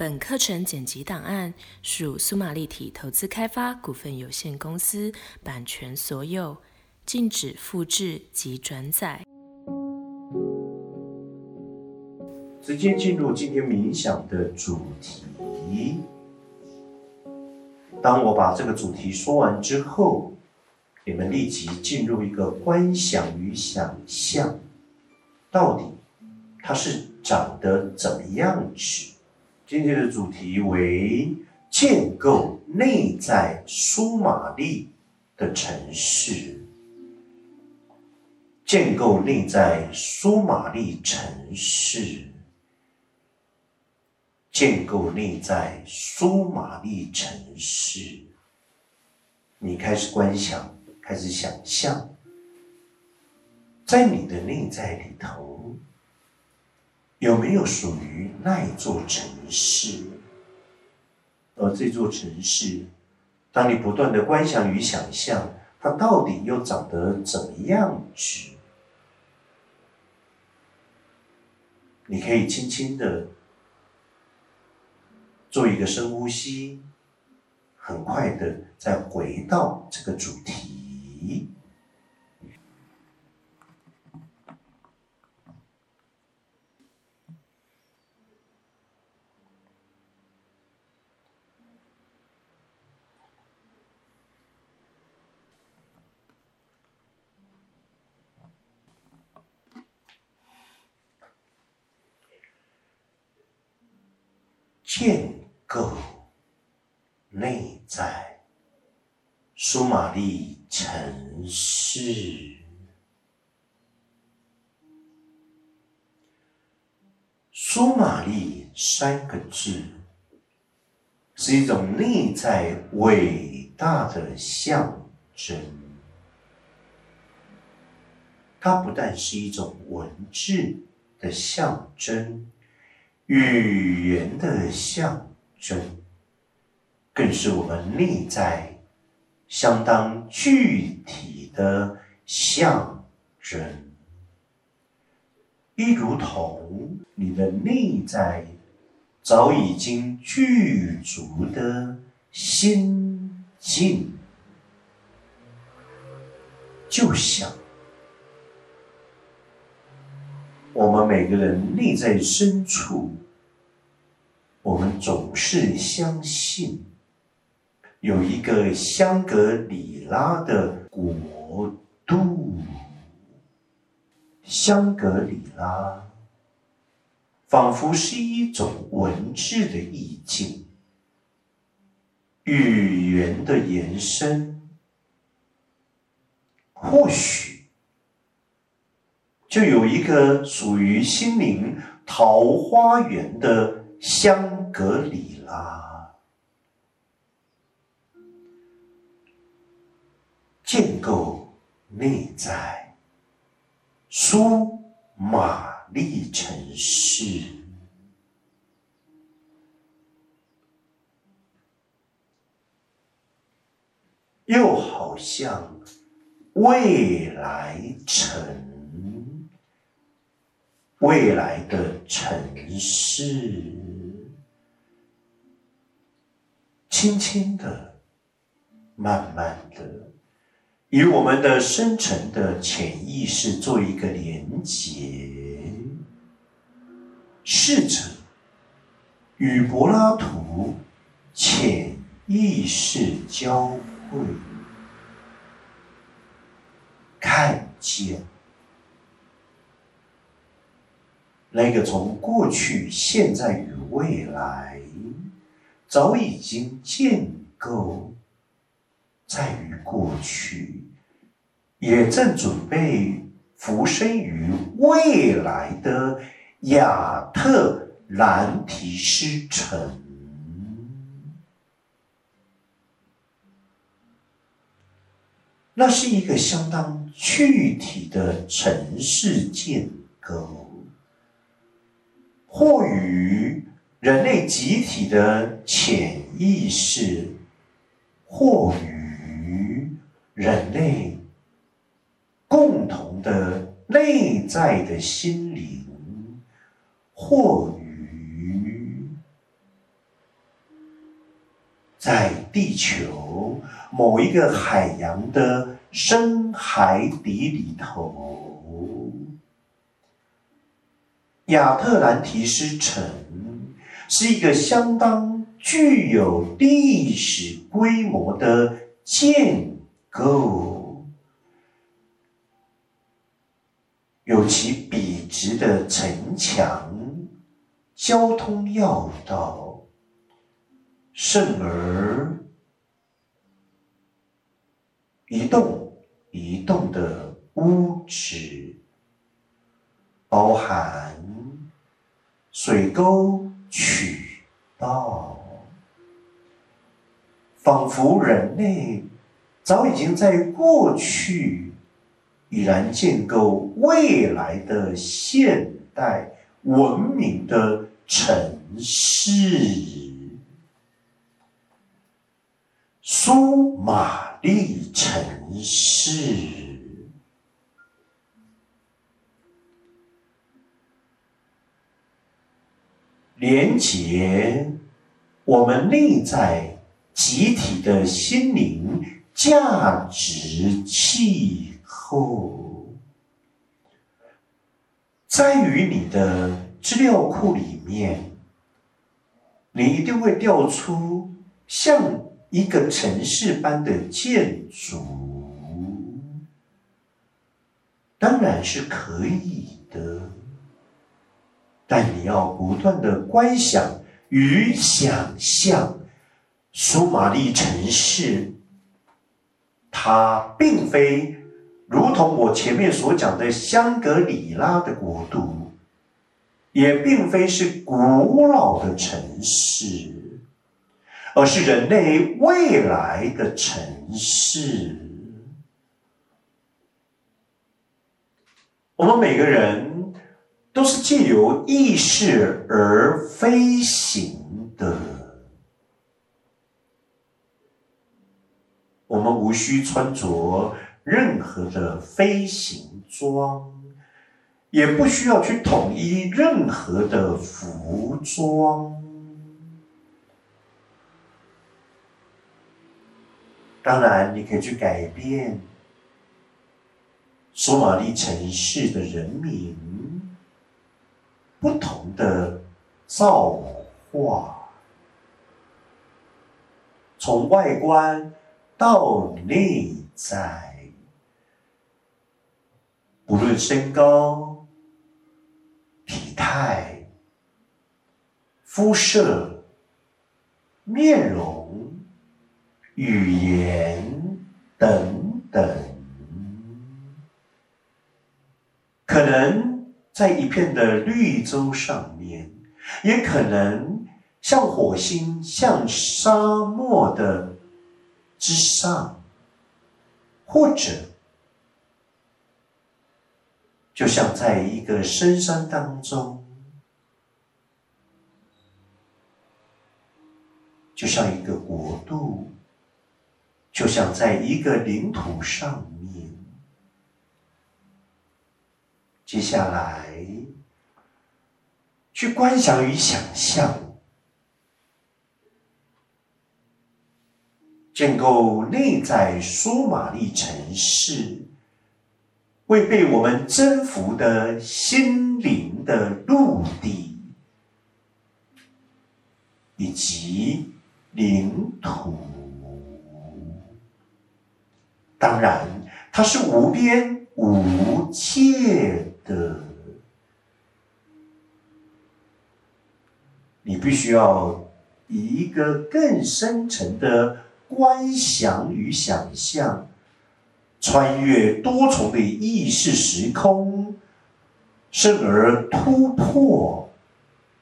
本课程剪辑档案属苏玛立体投资开发股份有限公司版权所有，禁止复制及转载。直接进入今天冥想的主题。当我把这个主题说完之后，你们立即进入一个观想与想象，到底它是长得怎么样子？今天的主题为建构内在苏玛丽的城市，建构内在苏玛丽城市，建构内在苏玛丽城市。你开始观想，开始想象，在你的内在里头。有没有属于那一座城市？而这座城市，当你不断的观想与想象，它到底又长得怎么样子？你可以轻轻的做一个深呼吸，很快的再回到这个主题。建构内在苏玛丽城市，苏玛丽三个字是一种内在伟大的象征，它不但是一种文字的象征。语言的象征，更是我们内在相当具体的象征。一如同你的内在早已经具足的心境，就像。我们每个人内在深处，我们总是相信有一个香格里拉的国度。香格里拉仿佛是一种文字的意境，语言的延伸，或许。就有一个属于心灵桃花源的香格里拉，建构内在苏玛丽城市，又好像未来城。未来的城市，轻轻的、慢慢的，与我们的深层的潜意识做一个连接，试着与柏拉图潜意识交汇，看见。那个从过去、现在与未来，早已经建构在于过去，也正准备浮生于未来的亚特兰提斯城，那是一个相当具体的城市建构。或与人类集体的潜意识，或与人类共同的内在的心灵，或与在地球某一个海洋的深海底里头，亚特兰提斯城是一个相当具有历史规模的建构，有其笔直的城墙、交通要道。甚而一栋一栋的屋址，包含水沟渠道，仿佛人类早已经在过去已然建构未来的现代文明的城市。苏玛丽城市，连接我们内在集体的心灵价值气候，在于你的资料库里面，你一定会调出像。一个城市般的建筑，当然是可以的，但你要不断的观想与想象。苏玛丽城市，它并非如同我前面所讲的香格里拉的国度，也并非是古老的城市。而是人类未来的城市。我们每个人都是借由意识而飞行的。我们无需穿着任何的飞行装，也不需要去统一任何的服装。当然，你可以去改变索马利城市的人民不同的造化，从外观到内在，不论身高、体态、肤色、面容。语言等等，可能在一片的绿洲上面，也可能像火星、像沙漠的之上，或者就像在一个深山当中，就像一个国度。就像在一个领土上面，接下来去观想与想象，建构内在苏玛丽城市，未被我们征服的心灵的陆地以及领土。当然，它是无边无界的的。你必须要以一个更深层的观想与想象，穿越多重的意识时空，生而突破，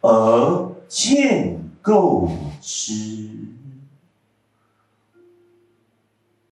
而建构之。